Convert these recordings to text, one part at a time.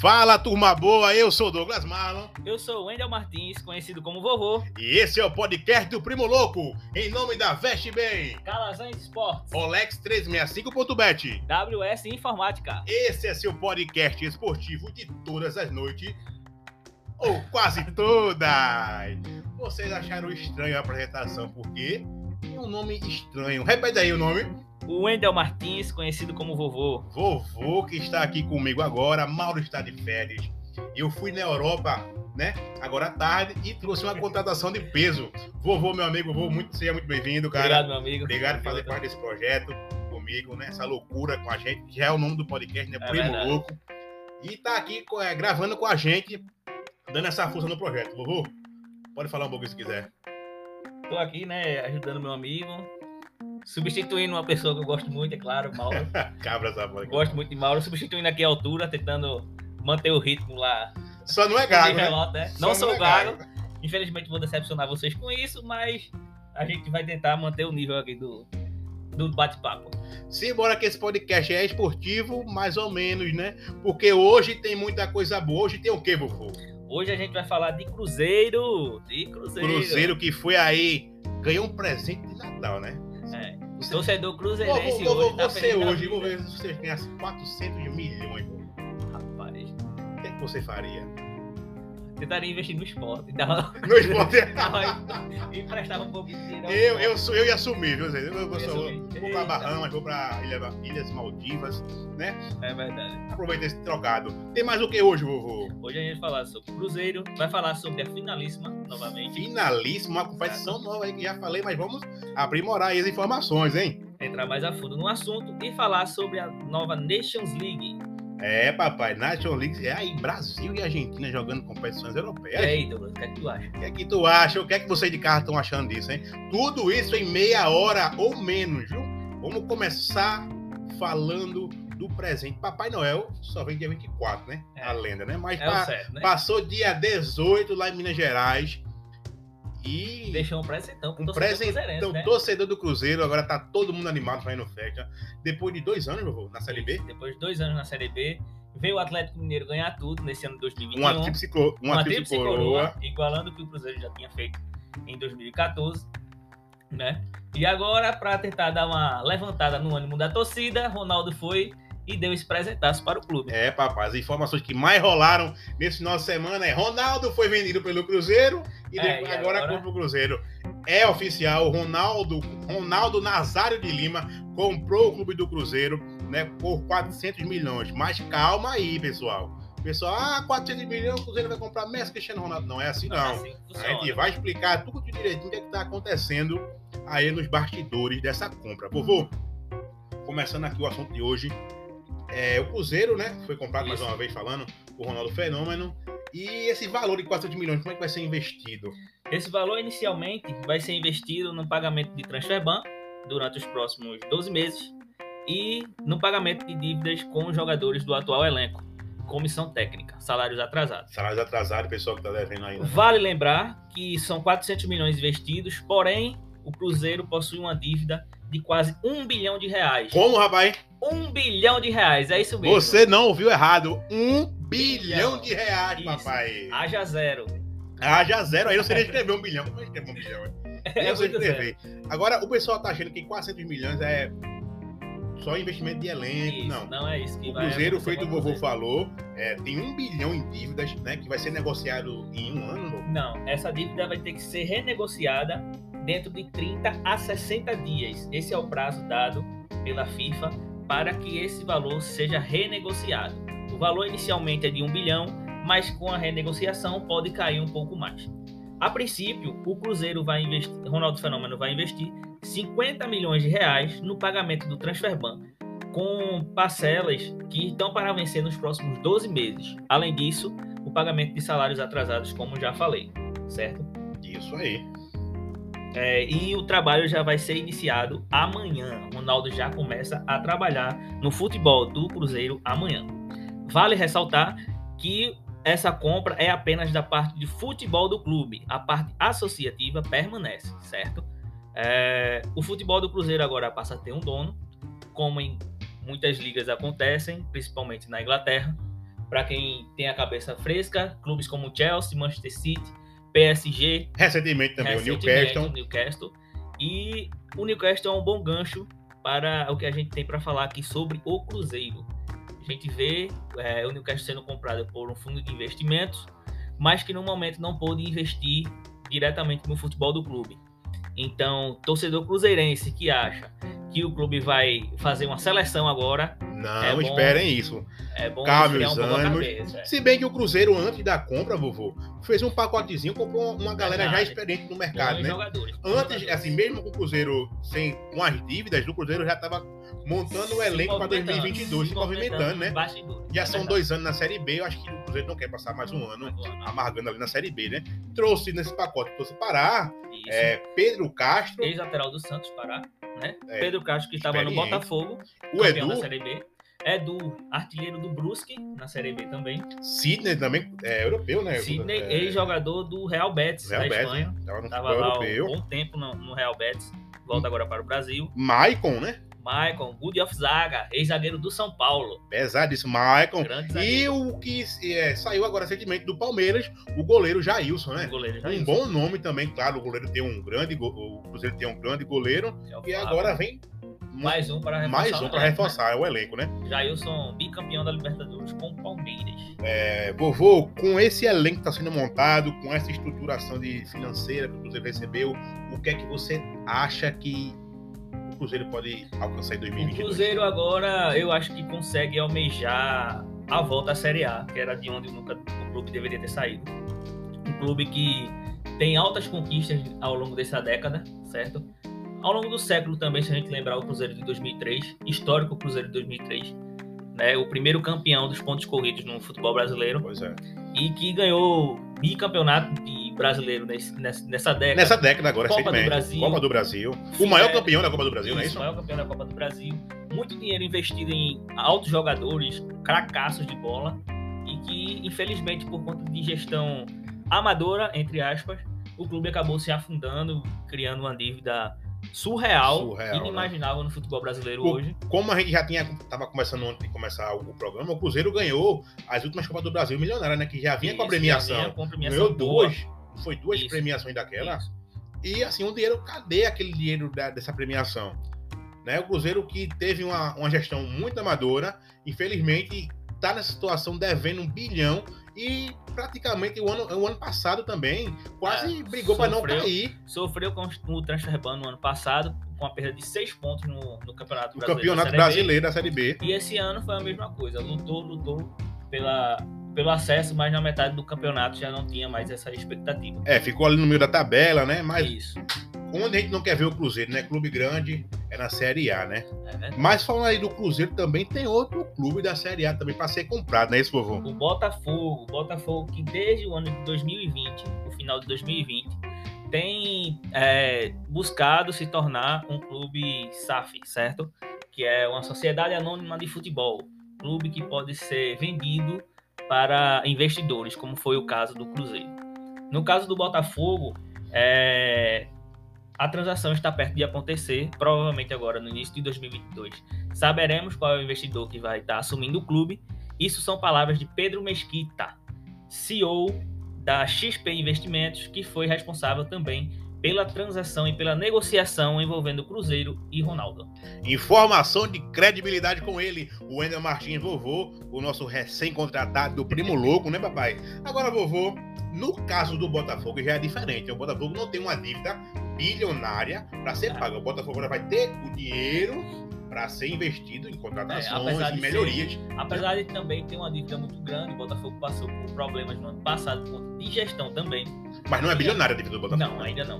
Fala, turma boa, eu sou Douglas Marlon. Eu sou o Wendel Martins, conhecido como Vovô. E esse é o podcast do Primo Louco, em nome da Veste Bem, Calazans Esportes. Olex 365.bet. WS Informática. Esse é seu podcast esportivo de todas as noites, ou quase todas. Vocês acharam estranho a apresentação, porque tem um nome estranho. Repete aí o nome. O Wendel Martins, conhecido como Vovô. Vovô que está aqui comigo agora, Mauro está de férias. Eu fui na Europa, né? Agora à tarde e trouxe uma contratação de peso. Vovô, meu amigo, vovô, muito, seja muito bem-vindo, cara. Obrigado, meu amigo. Obrigado por fazer parte desse projeto comigo, né? Essa loucura com a gente, que já é o nome do podcast, né? É Primo verdade. Louco. E tá aqui é, gravando com a gente, dando essa força no projeto. Vovô, pode falar um pouco se quiser. Aqui, né, ajudando meu amigo. Substituindo uma pessoa que eu gosto muito, é claro, Mauro. Cabra essa bola. gosto muito de Mauro. Substituindo aqui a altura, tentando manter o ritmo lá. Só não é gago, né? né? Só Não sou é gago. Infelizmente vou decepcionar vocês com isso, mas a gente vai tentar manter o nível aqui do, do bate-papo. Simbora que esse podcast é esportivo, mais ou menos, né? Porque hoje tem muita coisa boa. Hoje tem o quê, vovô? Hoje a gente vai falar de Cruzeiro. De Cruzeiro. Cruzeiro que foi aí, ganhou um presente de Natal, né? É. O torcedor Vou, cruzeirense vou, vou, hoje tá você hoje, vou ver se você ganhasse 400 milhões. Rapaz, O que, é que você faria? Tentaria investir no esporte. Dava, No esporte. dava, emprestava um pouquinho de dinheiro. eu, eu, sou, eu ia assumir, viu? Eu, eu, vou, só- assumir. vou pra Eita. Bahamas, vou pra Ilha- Ilhas Maldivas, né? É verdade. Aproveita esse trocado. Tem mais o que hoje, vovô? Hoje a gente vai falar sobre Cruzeiro, vai falar sobre a finalíssima novamente. Finalíssimo, uma competição nova aí que já falei, mas vamos aprimorar aí as informações, hein? Entrar mais a fundo no assunto e falar sobre a nova Nations League. É, papai, National League é aí Brasil e Argentina jogando competições E europeias. aí, Douglas, o que é que tu acha? O que é que tu acha? O que é que vocês de casa estão achando disso, hein? Tudo isso em meia hora ou menos, viu? Vamos começar falando do presente. Papai Noel só vem dia 24, né? É. A lenda, né? Mas É pa- certo, né? passou dia 18 lá em Minas Gerais e Deixou um presentão pro um torcedor presentão. cruzeirense, né? Torcedor do Cruzeiro, agora tá todo mundo animado fazendo festa. Depois de dois anos, vovô, na Série B, Depois de dois anos na Série B, veio o Atlético Mineiro ganhar tudo nesse ano de 2021. uma tríplice, coro- uma tríplice coroa. coroa, igualando o que o Cruzeiro já tinha feito em 2014, né? E agora, para tentar dar uma levantada no ânimo da torcida, Ronaldo foi e deu esse presentaço para o clube. É, papai, as informações que mais rolaram nesse final de semana é Ronaldo foi vendido pelo Cruzeiro e, É, depois- e agora, agora? compra o Cruzeiro. É oficial, Ronaldo, Ronaldo Nazário de Lima comprou o clube do Cruzeiro, né, por 400 milhões. Mas calma aí, pessoal. Pessoal, ah, 400 milhões, o Cruzeiro vai comprar Messi, Cristiano Ronaldo. Não é assim, Não, não. é assim A gente vai explicar tudo direitinho o que está acontecendo aí nos bastidores dessa compra. Vovô, começando aqui o assunto de hoje, é o Cruzeiro, né? Foi comprado mais Isso. uma vez falando, o Ronaldo Fenômeno. E esse valor de 400 milhões, como é que vai ser investido? Esse valor inicialmente vai ser investido no pagamento de transferban durante os próximos 12 meses e no pagamento de dívidas com os jogadores do atual elenco, comissão técnica, salários atrasados. Salários atrasados, pessoal que tá devendo aí. né? Vale lembrar que são 400 milhões investidos, porém o Cruzeiro possui uma dívida de quase 1 bilhão de reais. Como, rapaz? 1 bilhão de reais, é isso mesmo. Você não ouviu errado. Um bilhão de reais, Isso. papai. Haja zero. Já zero. Aí não seria escrever um bilhão. Como é escrever um bilhão? É Eu sei zero. escrever. Agora, o pessoal tá achando que 400 milhões é só investimento de elenco. Isso, não. não é isso que O vai Cruzeiro, feito o vovô falou, é, tem um bilhão em dívidas, né? Que vai ser negociado em um ano. Não, essa dívida vai ter que ser renegociada dentro de 30 a 60 dias. Esse é o prazo dado pela FIFA para que esse valor seja renegociado. O valor inicialmente é de 1 bilhão, mas com a renegociação pode cair um pouco mais. A princípio, o Cruzeiro vai investir, Ronaldo Fenômeno vai investir 50 milhões de reais no pagamento do Transferban, com parcelas que estão para vencer nos próximos 12 meses. Além disso, o pagamento de salários atrasados, como já falei, certo? Isso aí. É, e o trabalho já vai ser iniciado amanhã. Ronaldo já começa a trabalhar no futebol do Cruzeiro amanhã. Vale ressaltar que essa compra é apenas da parte de futebol do clube. A parte associativa permanece, certo? É, o futebol do Cruzeiro agora passa a ter um dono, como em muitas ligas acontecem, principalmente na Inglaterra. para quem tem a cabeça fresca, clubes como Chelsea, Manchester City, PSG, Recentemente também recentemente, o Newcastle. o Newcastle. E o Newcastle é um bom gancho para o que a gente tem para falar aqui sobre o Cruzeiro. A gente vê é, o Newcastle sendo comprado por um fundo de investimentos, mas que no momento não pôde investir diretamente no futebol do clube. Então, torcedor cruzeirense que acha que o clube vai fazer uma seleção agora, Não, É bom. esperem isso. é bom Calma os ânimos. cabeça. Se bem que o Cruzeiro, antes da compra, vovô, fez um pacotezinho, comprou uma galera já Verdade. experiente no mercado, Bons né? jogadores. Antes, assim, mesmo com o Cruzeiro sem com as dívidas, o Cruzeiro já estava montando o elenco para movimentando, 2022, se movimentando, né? nos bastidores. Já são dois anos na Série B, eu acho que Cruzeiro não quer passar mais um ano amargando ali na Série B, né? Trouxe nesse pacote, trouxe Pará, é, Pedro Castro, Ex-lateral do Santos Pará, né? É, Pedro Castro, que estava no. Botafogo, o Edu, da Série B. Edu, artilheiro do Brusque, na Série B também. Sidney também, é europeu, né? Sidney, é, ex-jogador do Real Betis, Real da Betis, Espanha. Tava no Estava lá um bom tempo no, no Real Betis. Volta agora para o Brasil. Maicon, né? Maicon, Good of Zaga, ex-zagueiro do São Paulo. Pesadíssimo, Maicon. E o que é, saiu agora recentemente do Palmeiras, o goleiro Jailson, né? O goleiro já Um bom nome também, claro. O goleiro tem um grande, o Cruzeiro tem um grande goleiro. E agora vem mais um para reforçar. mais um o para elenco, reforçar o elenco, né? né? Jailson, bicampeão da Libertadores com o Palmeiras. É, vovô, com esse elenco que está sendo montado, com essa estruturação de financeira que o Cruzeiro recebeu, o que é que você acha que o Cruzeiro pode alcançar em O 2022? Cruzeiro agora, eu acho que consegue almejar a volta à Série A, que era de onde nunca o clube deveria ter saído. Um clube que tem altas conquistas ao longo dessa década, certo? Ao longo do século também, se a gente lembrar o Cruzeiro de 2003, histórico Cruzeiro de 2003, né? O primeiro campeão dos pontos corridos no futebol brasileiro Pois é. e que ganhou bicampeonato brasileiro nesse- nessa, década. Nessa década agora, Copa do. Brasil. Copa do Brasil. O maior é. campeão da Copa do Brasil, não é Isso, isso? maior campeão da Copa do Brasil. Muito dinheiro investido em altos jogadores, cracaços de bola. E que, infelizmente, por conta de gestão amadora, entre aspas, o clube acabou se afundando, criando uma dívida surreal, Surreal, inimaginável no futebol brasileiro O- hoje. Como a gente já tinha tava conversando antes de começar o, programa, o Cruzeiro ganhou as últimas Copas do Brasil milionárias, né? Que já vinha com a Isso, premiação. vinha com premiação Ganhou boa. duas. Foi duas Isso. premiações daquela. Isso. E assim, o dinheiro, cadê aquele dinheiro da- dessa premiação? Né? O Cruzeiro que teve uma, uma gestão muito amadora, infelizmente está nessa situação devendo um bilhão e praticamente o ano, o ano passado também quase É, brigou para não cair. Sofreu com o transfer ban no ano passado, com a perda de seis pontos no, no Campeonato O Brasileiro. da campeonato B. brasileiro da Série B. E esse ano foi a mesma coisa. Lutou, lutou pela, pelo acesso, mas na metade do campeonato já não tinha mais essa expectativa. É, ficou ali no meio da tabela, né? Mas Isso. onde a gente não quer ver o Cruzeiro, né? Clube grande é na Série A, né? É verdade. Mas falando aí do Cruzeiro também tem outro clube da Série A também para ser comprado, né? Esse vovô. O Botafogo, o Botafogo que desde o ano de 2020, o final de 2020, tem é, buscado se tornar um clube SAF, certo? Que é uma sociedade anônima de futebol. Clube que pode ser vendido para investidores, como foi o caso do Cruzeiro. No caso do Botafogo, é, a transação está perto de acontecer, provavelmente agora no início de 2022. Saberemos qual é o investidor que vai estar assumindo o clube. Isso são palavras de Pedro Mesquita, CEO da XP Investimentos, que foi responsável também pela transação e pela negociação envolvendo Cruzeiro e Ronaldo. Informação de credibilidade com ele, o Wendel Martins, vovô, o nosso recém-contratado do Primo Louco, né, papai? Agora, vovô, no caso do Botafogo já é diferente. O Botafogo não tem uma dívida bilionária para ser É. paga. O Botafogo agora vai ter o dinheiro para ser investido em É, contratações, apesar em melhorias. Apesar de também ter uma dívida muito grande, o Botafogo passou por problemas no ano passado de gestão também. Mas não é bilionária a dívida do Botafogo. Não, ainda não.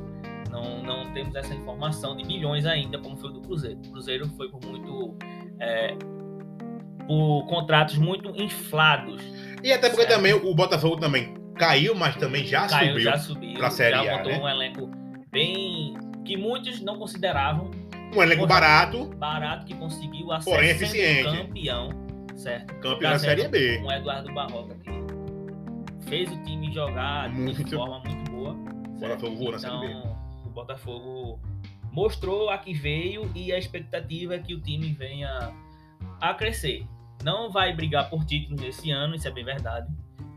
não. Não temos essa informação de bilhões ainda, como foi o do Cruzeiro. O Cruzeiro foi por muito. é, por contratos muito inflados. E até porque Certo. também o Botafogo também caiu, mas também já Caiu, subiu. já subiu. pra Série já montou né? um elenco bem. que muitos não consideravam Um elenco barato, barato, que conseguiu acesso Porém eficiente. campeão, certo? campeão da Trazendo Série B. Um Eduardo Barroca que fez o time jogar de Muito. forma muito boa. O? Botafogo voou na Série B. Então, o Botafogo mostrou a que veio e a expectativa é que o time venha a crescer. Não vai brigar por título nesse ano, isso é bem verdade.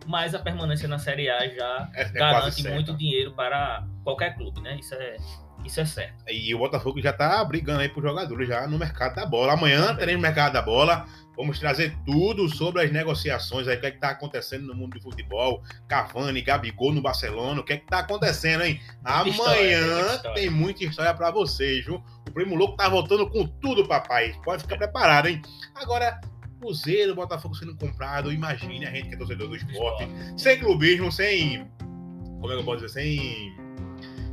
Mas a permanência na Série A já É, é garante certo. muito dinheiro para qualquer clube, né? Isso é, isso é certo. E o Botafogo já tá brigando aí por jogadores já no mercado da bola. Amanhã teremos mercado da bola. Vamos trazer tudo sobre as negociações aí, o que é que tá acontecendo no mundo do futebol. Cavani, Gabigol no Barcelona, o que é que tá acontecendo, hein? Muita história, tem Amanhã tem muita história pra vocês, viu? O Primo Louco tá voltando com tudo, papai. Pode ficar preparado, hein? Agora, Cruzeiro, Botafogo sendo comprado, imagine a gente que é torcedor do esporte, sem clubismo, sem. Como é que eu posso dizer? Sem.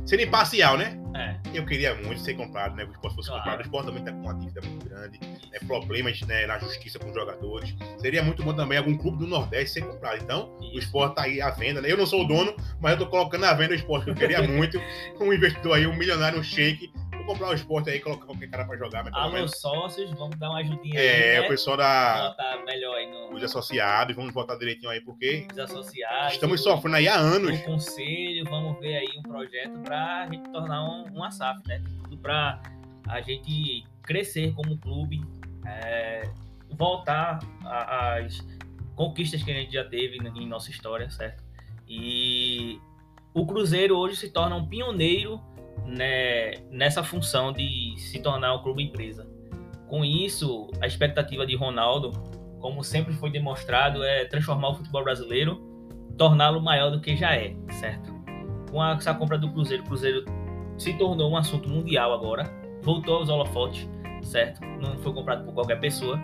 Sendo imparcial, né? É, Eu queria muito ser comprado, né? Que o esporte fosse Claro. comprado. O esporte também tá com uma dívida muito grande, né? problemas né, na justiça com os jogadores. Seria muito bom também algum clube do Nordeste ser comprado. Então, o isso. esporte tá aí à venda, né? Eu não sou o dono, mas eu tô colocando à venda o esporte, que eu queria muito. Um investidor aí, um milionário, um shake. Vou comprar o esporte aí, colocar qualquer cara pra jogar, Alô, menos. sócios, vamos dar uma ajudinha aí, É, né? o pessoal da. Botar melhor aí no, Os associados, vamos votar direitinho aí, porque nos associados. estamos sofrendo aí há anos. o conselho, vamos ver aí um projeto para a gente tornar um, uma SAF, né? Tudo para a gente crescer como clube, é, voltar às conquistas que a gente já teve em nossa história, certo? E o Cruzeiro hoje se torna um pioneiro né, nessa função de se tornar um clube empresa. Com isso, a expectativa de Ronaldo, como sempre foi demonstrado, é transformar o futebol brasileiro torná-lo maior do que já é, certo? Com a- essa compra do Cruzeiro, o Cruzeiro se tornou um assunto mundial agora, voltou aos holofotes, certo? Não foi comprado por qualquer pessoa.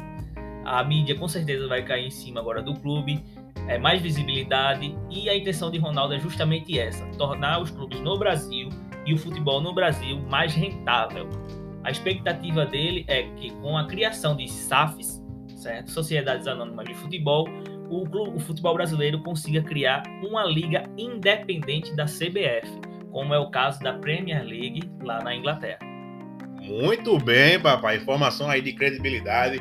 A mídia com certeza vai cair em cima agora do clube, é mais visibilidade e a intenção de Ronaldo é justamente essa: tornar os clubes no Brasil e o futebol no Brasil mais rentável. A expectativa dele é que com a criação de SAFs, certo? Sociedades Anônimas de Futebol, o, clu- o futebol brasileiro consiga criar uma liga independente da CBF, como é o caso da Premier League lá na Inglaterra. Muito bem, papai. Informação aí de credibilidade.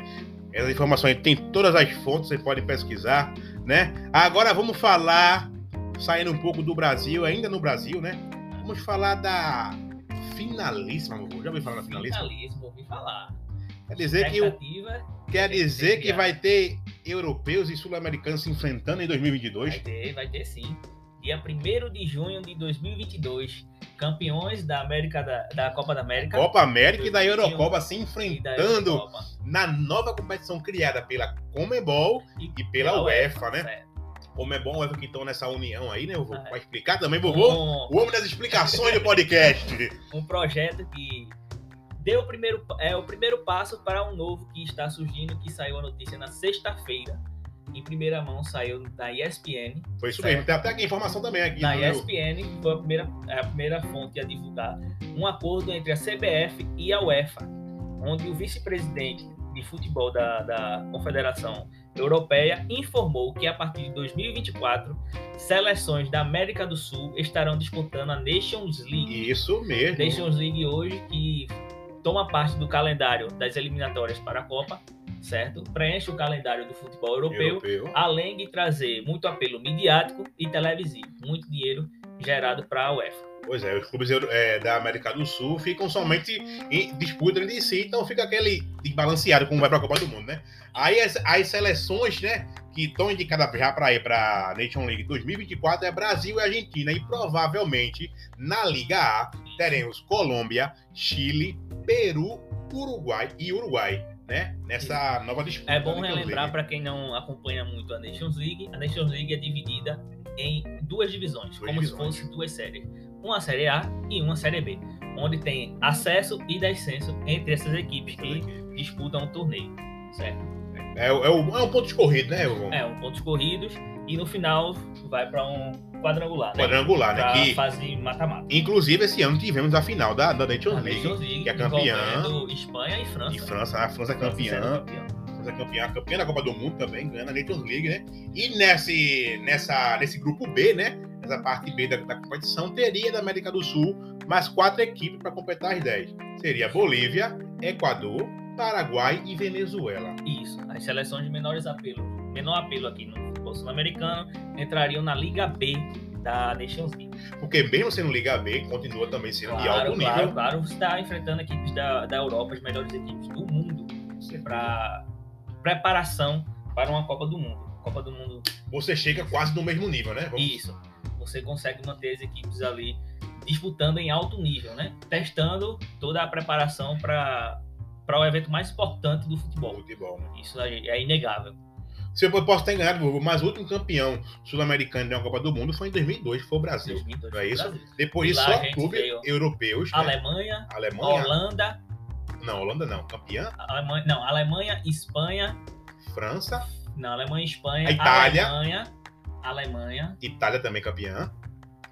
Essa informação aí tem todas as fontes, você pode pesquisar, né? Agora vamos falar, saindo um pouco do Brasil, ainda no Brasil, né? Vamos falar da finalíssima. Já ouviu falar da finalíssima? Finalismo, ouvi falar. Quer dizer que, o- quer dizer que vai ter europeus e sul-americanos se enfrentando em 2022? vai ter, vai ter sim. Dia 1 de junho de 2022, campeões da América da, da Copa da América Copa América e da 2021 Eurocopa se e enfrentando Eurocopa. na nova competição criada pela Comebol e pela UEFA, né? certo. Comebol e UEFA que estão nessa união aí, né? Eu vou Ah, é. explicar também, vovô. Um- O homem das explicações do podcast. um projeto que deu o primeiro, é, o primeiro passo para um novo que está surgindo, que saiu a notícia na sexta-feira. Em primeira mão saiu da ESPN. Foi isso Certo. mesmo. Tem até aqui a informação também aqui. Na no meu- ESPN foi a primeira, é a primeira fonte a divulgar um acordo entre a CBF e a UEFA, onde o vice-presidente de futebol da, da Confederação Europeia informou que a partir de 2024 seleções da América do Sul estarão disputando a Nations League. Isso mesmo. Nations League hoje que toma parte do calendário das eliminatórias para a Copa, certo? Preenche o calendário do futebol europeu, Europeu. além de trazer muito apelo midiático e televisivo, muito dinheiro gerado para a UEFA. Pois é, os clubes é, da América do Sul ficam somente em disputa entre si, então fica aquele desbalanceado como vai para a Copa do Mundo, né? Aí as, as seleções, né, que estão indicadas já para ir para a Nation League 2024 é Brasil e Argentina e provavelmente na Liga A teremos Colômbia, Chile, Peru, Uruguai e Uruguai, né? Nessa nova disputa. É bom né, relembrar para quem não acompanha muito a Nations League, a Nations League é dividida em duas divisões, Duas como divisões. se fosse duas séries. Uma série A e uma série B, onde tem acesso e descenso entre essas equipes que disputam o torneio, certo? É, é, o- é um ponto escorrido, né? É, um pontos corridos e no final vai para um quadrangular, né? quadrangular, né? Pra Que, fase mata-mata. Inclusive, esse ano tivemos a final da, da Nations League. League, que é campeã. Espanha e França. E França, a França é campeã. é campeã, campeã da Copa do Mundo também, ganhando a Nations League, né? E nesse, nessa, nesse grupo B, né? Essa parte B da, da competição, teria da América do Sul mais quatro equipes para completar as 10. Seria Bolívia, Equador, Paraguai e Venezuela. Isso. As seleções de menores apelo, menor apelo aqui no futebol sul-americano entrariam na Liga B da Nations League. Porque mesmo sendo Liga B, continua também sendo de Claro, alto claro, nível. claro. Você está enfrentando equipes da, da Europa, as melhores equipes do mundo, para preparação para uma Copa do Mundo. Copa do Mundo. Você chega quase no mesmo nível, né? Vamos... Isso. Você consegue manter as equipes ali disputando em alto nível, né? Testando toda a preparação para para o evento mais importante do futebol. Futebol, né? Isso aí é inegável. Se eu posso ter enganado, mas o último campeão sul-americano de uma Copa do Mundo foi em 2002, que foi o Brasil. 2002 Não é isso? Brasil. Depois disso, a só clubes europeus. né? Alemanha, Alemanha. Holanda, Não, Holanda não. Campeã. Alemanha, não, Alemanha, Espanha, França. não, Alemanha, Espanha, A Itália. Alemanha, Alemanha, Itália também campeã.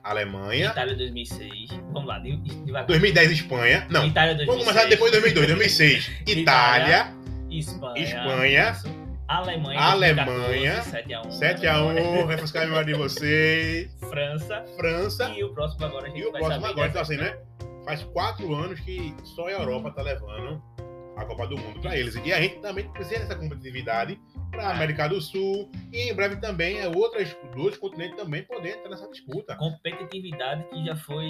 Alemanha. Itália 2006. Vamos lá, de- devagar. 2010, Espanha. Não. Itália 2006. Vamos começar depois de 2002. 2006. Itália. Espanha. Espanha. isso. Alemanha. Alemanha. 7x1. 7x1. Refrescar a memória de vocês. França. França. E o próximo agora a gente E o vai próximo agora, então assim, né? Faz quatro anos que só a Europa tá levando a Copa do Mundo para eles. E a gente também precisa dessa competitividade para a. América do Sul e em breve também é outras dois continentes também poder entrar nessa disputa. competitividade que já foi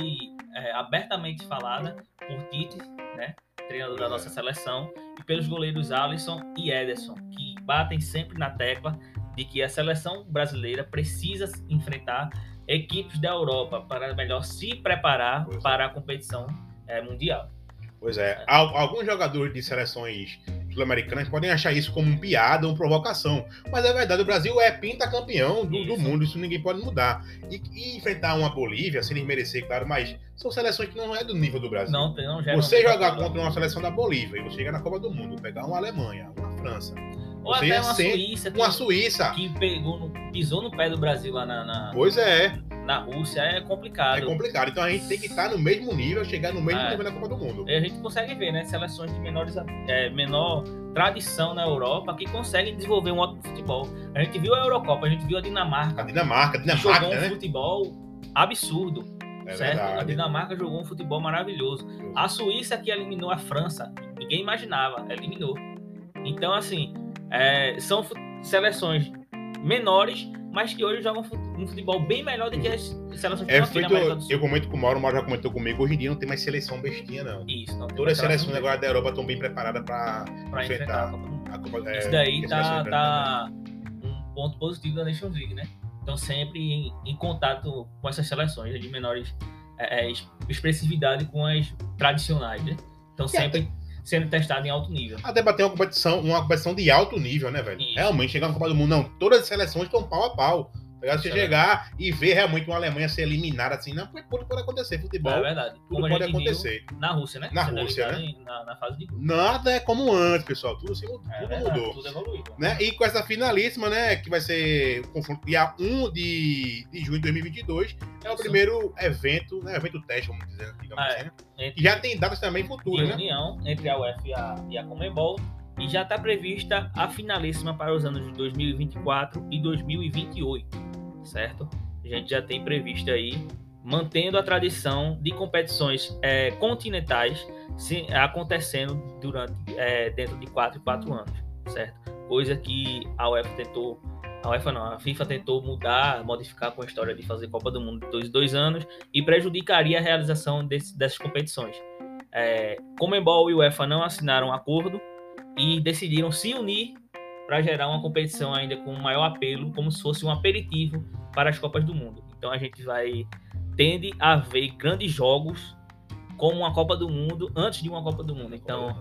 é, abertamente falada por Tite, né, treinador da É. nossa seleção, e pelos goleiros Alisson e Ederson, que batem sempre na tecla de que a seleção brasileira precisa enfrentar equipes da Europa para melhor se preparar Pois é. para a competição é, mundial. Pois é, al- alguns jogadores de seleções sul-americanas podem achar isso como um piada ou provocação, mas é verdade, o Brasil é pentacampeão do, do mundo, isso ninguém pode mudar. E, e enfrentar uma Bolívia, sem merecer, claro, mas são seleções que não é do nível do Brasil. Não, não gera Você jogar contra uma seleção da Bolívia e você chegar na Copa do Mundo, pegar uma Alemanha, uma França, ou até uma Suíça que, uma Suíça. que pegou pisou no pé do Brasil lá na, na, Pois é, na Rússia é complicado. é complicado. Então a gente tem que estar no mesmo nível, chegar no mesmo É. nível na Copa do Mundo. E a gente consegue ver, né? Seleções de menores, é, menor tradição na Europa que conseguem desenvolver um ótimo futebol. A gente viu a Eurocopa, a gente viu a A Dinamarca, Dinamarca, que jogou Dinamarca, um né? futebol absurdo, É certo? A verdade. Dinamarca jogou um futebol maravilhoso. A Suíça que eliminou a França, ninguém imaginava, eliminou. Então, assim, é, são seleções menores, mas que hoje jogam um futebol bem melhor do que as seleções que É feito, Sul. eu comento com o Mauro, o Mauro já comentou comigo, hoje em dia não tem mais seleção bestinha, não. Isso, não Todas as seleções agora da Europa estão bem preparadas para enfrentar enfrentar a Copa do Copa é, Isso daí tá, seleções tá um ponto positivo da Nations League, né? Estão sempre em, em contato com essas seleções de menores é, é, es- expressividade com as tradicionais, né? Estão E sempre sendo testados em alto nível. Até bater uma competição, uma competição de alto nível, né, velho? Isso. Realmente, chegar na Copa do Mundo, não. Todas as seleções estão pau a pau. Tá? Você Isso é chegar e ver realmente uma Alemanha ser eliminada assim, não, pode, pode acontecer. Futebol, É verdade. tudo Como pode acontecer. viu na Rússia, né? Na Sendo Rússia, em- Na, na fase de grupo. Nada é como antes, pessoal. Tudo, assim, tudo É verdade, mudou. tudo evoluiu. Né? E com essa finalíssima, né, que vai ser o confronto dia 1 de, de junho de 2022, é o Isso. primeiro evento, né, evento teste, vamos dizer, digamos Ah, é. assim, né? Entre E já tem datas também futuras, né? união entre a UEFA e a, e a Comebol e já está prevista a finalíssima para os anos de 2024 e 2028, certo? A gente já tem previsto aí, mantendo a tradição de competições é, continentais se, acontecendo durante é, dentro de 4 e 4 anos, certo? Coisa que a UEFA tentou, a UEFA não, a FIFA tentou mudar, modificar com a história de fazer Copa do Mundo de dois, dois anos e prejudicaria a realização desse- dessas competições. É, Comembol e UEFA não assinaram um acordo e decidiram se unir para gerar uma competição ainda com maior apelo, como se fosse um aperitivo para as Copas do Mundo. Então a gente vai tende a ver grandes jogos como uma Copa do Mundo antes de uma Copa do Mundo. Então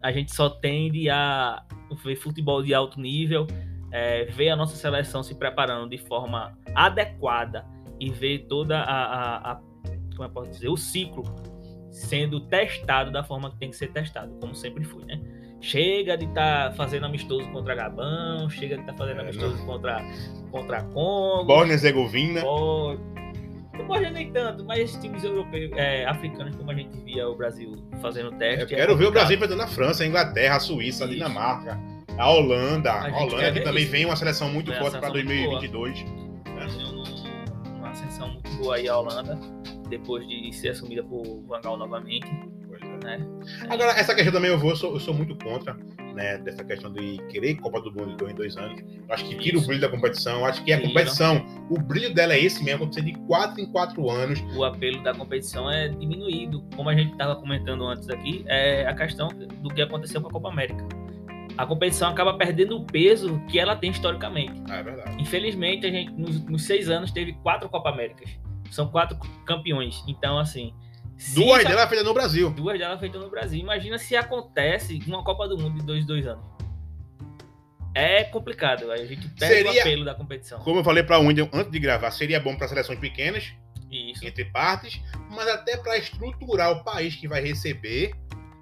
a gente só tende a ver futebol de alto nível, é, ver a nossa seleção se preparando de forma adequada e ver toda a, a- a- como eu posso dizer o ciclo sendo testado da forma que tem que ser testado, como sempre foi, né? Chega de estar fazendo amistoso contra Gabão, chega de estar fazendo É, amistoso contra contra Congo, Bósnia e Herzegovina. Não pode nem tanto, mas times europeus, é, africanos, como a gente via o Brasil fazendo Eu teste. é quero ver o. Brasil enfrentando a França, a Inglaterra, a Suíça, a Isso. Dinamarca, a Holanda. A A, Holanda que também isso. vem uma seleção muito uma forte para seleção muito boa. 2022. Brasil num- numa ascensão muito boa aí a Holanda, depois de ser assumida por Van Gaal novamente. Né? Agora, essa questão também eu vou, eu sou, eu sou muito contra, né? Dessa questão de querer Copa do Mundo de dois em dois anos. Eu acho que tira Isso. o brilho da competição. Acho que a Tira. competição, o brilho dela é esse mesmo, acontecer de quatro em quatro anos. O apelo da competição é diminuído. Como a gente estava comentando antes aqui, é a questão do que aconteceu com a Copa América. a competição acaba perdendo o peso que ela tem historicamente. Ah, é verdade. Infelizmente, a gente, nos, nos seis anos, teve quatro Copa Américas. São quatro campeões. Então, assim. Se Duas isso- delas feitas no Brasil. duas delas feitas no Brasil. Imagina se acontece uma Copa do Mundo de dois, dois anos. É complicado, a gente perde o Seria- apelo da competição. Como eu falei para o Wendel antes de gravar, seria bom para seleções pequenas, Isso. entre partes, mas até para estruturar o país que vai receber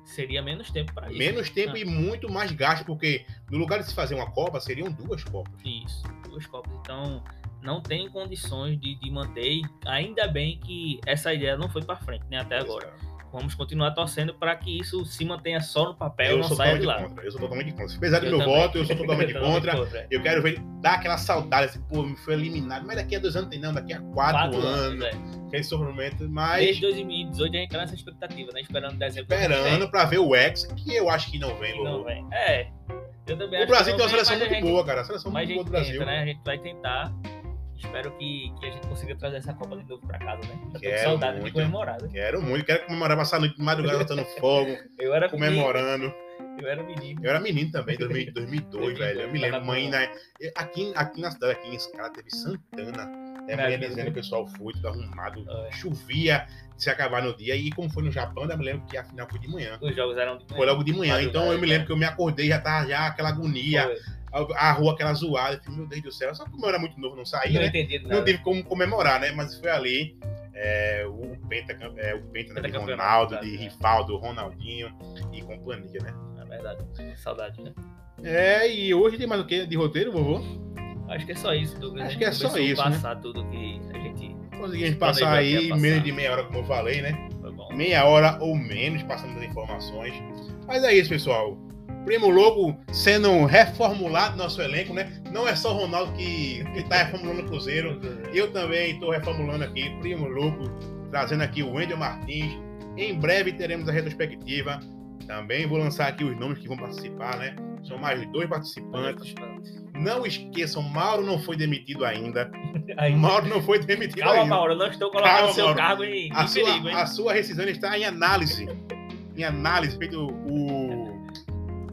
Seria menos tempo para isso. menos tempo Ah, e muito mais gasto, porque no lugar de se fazer uma Copa, seriam duas Copas. Isso, duas Copas. Então, não tem condições de, de manter. E ainda bem que essa ideia não foi para frente, né? Até agora. Vamos continuar torcendo para que isso se mantenha só no papel, Eu não sou saia de totalmente lá. contra. Eu sou totalmente contra. Apesar do Eu meu também. voto, eu sou totalmente contra. contra. Eu quero ver, dar aquela saudade, assim, pô, me foi eliminado. Mas daqui a dois anos tem não, daqui a quatro, Quatro anos. é. Aquele sofrimento, mas Desde 2018 a gente tá nessa expectativa, né? Esperando dezembro. que esperando pra ver o X, que eu acho que não vem, vem. Não vem. É. O Brasil que tem uma seleção muito gente- boa, cara. A seleção muito boa do Brasil. tenta, né? A gente vai tentar. Espero que, que a gente consiga trazer essa Copa de novo pra casa, né? Tô com Quero saudade de muito. comemorar. né? Quero muito, quero comemorar, passar noite de madrugada botando fogo, Eu era menino. comemorando. Eu era menino. Eu era menino também, 2000, 2002, velho. Eu me lembro, mãe, né? Aqui, aqui na cidade, aqui em Escala, teve Santana. Né? É, Mulher dizendo que o pessoal foi, tudo arrumado. É. Chovia se acabar no dia. E como foi no Japão, eu me lembro que a final foi de manhã. Os jogos eram de Foi logo de manhã. Madrugada, Então eu me lembro né? que eu me acordei, já tava já aquela agonia. A, a rua aquela zoada. Eu falei, meu Deus do céu. Só que como eu era muito novo, não saía, Não né? entendi Não nada. tive como comemorar, né? Mas foi ali. é, o Penta, é, o Penta né, de Pentacampeonato, Ronaldo, de né? Rivaldo, Ronaldinho e companhia, né? É verdade. Saudade, né? É, e hoje tem mais o que de roteiro, vovô? Acho que é só isso, Douglas. Acho que é só isso, a né? passar tudo que Conseguimos passar aí passar. menos de meia hora, como eu falei, né? foi bom. Meia hora ou menos passando as informações. Mas é isso, pessoal. Primo Louco sendo reformulado no nosso elenco, né? Não é só o Ronaldo que, que tá reformulando o Cruzeiro. Eu também estou reformulando aqui, Primo Louco, trazendo aqui o Wendel Martins. Em breve teremos a retrospectiva. Também vou lançar aqui os nomes que vão participar, né? São mais dois participantes. Não esqueçam, Mauro não foi demitido ainda. Aí, Mauro não foi demitido calma, ainda. Mauro, eu não estou colocando Calma, o seu Mauro. cargo em, A em perigo, sua, hein? a sua rescisão está em análise. Em análise, feito o,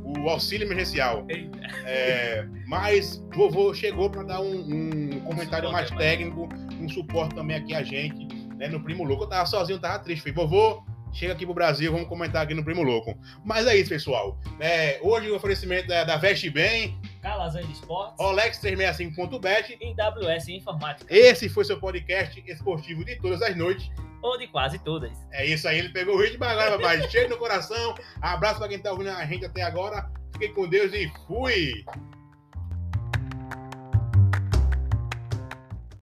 o auxílio emergencial. É, mas vovô chegou para dar um, um comentário mais mais. técnico, um suporte também aqui a gente, né, no Primo Louco. Eu tava sozinho, tava triste. Falei, vovô, chega aqui pro Brasil, vamos comentar aqui no Primo Louco. Mas é isso, pessoal. É, hoje o oferecimento da, da Veste Bem, Calazan de Esportes Rolex365.bet. e WS Informática. Esse foi seu podcast esportivo de todas as noites. Ou de quase todas. É isso aí, ele pegou o ritmo agora, papai. Cheio no coração. Abraço pra quem tá ouvindo a gente até agora. Fiquem com Deus e fui!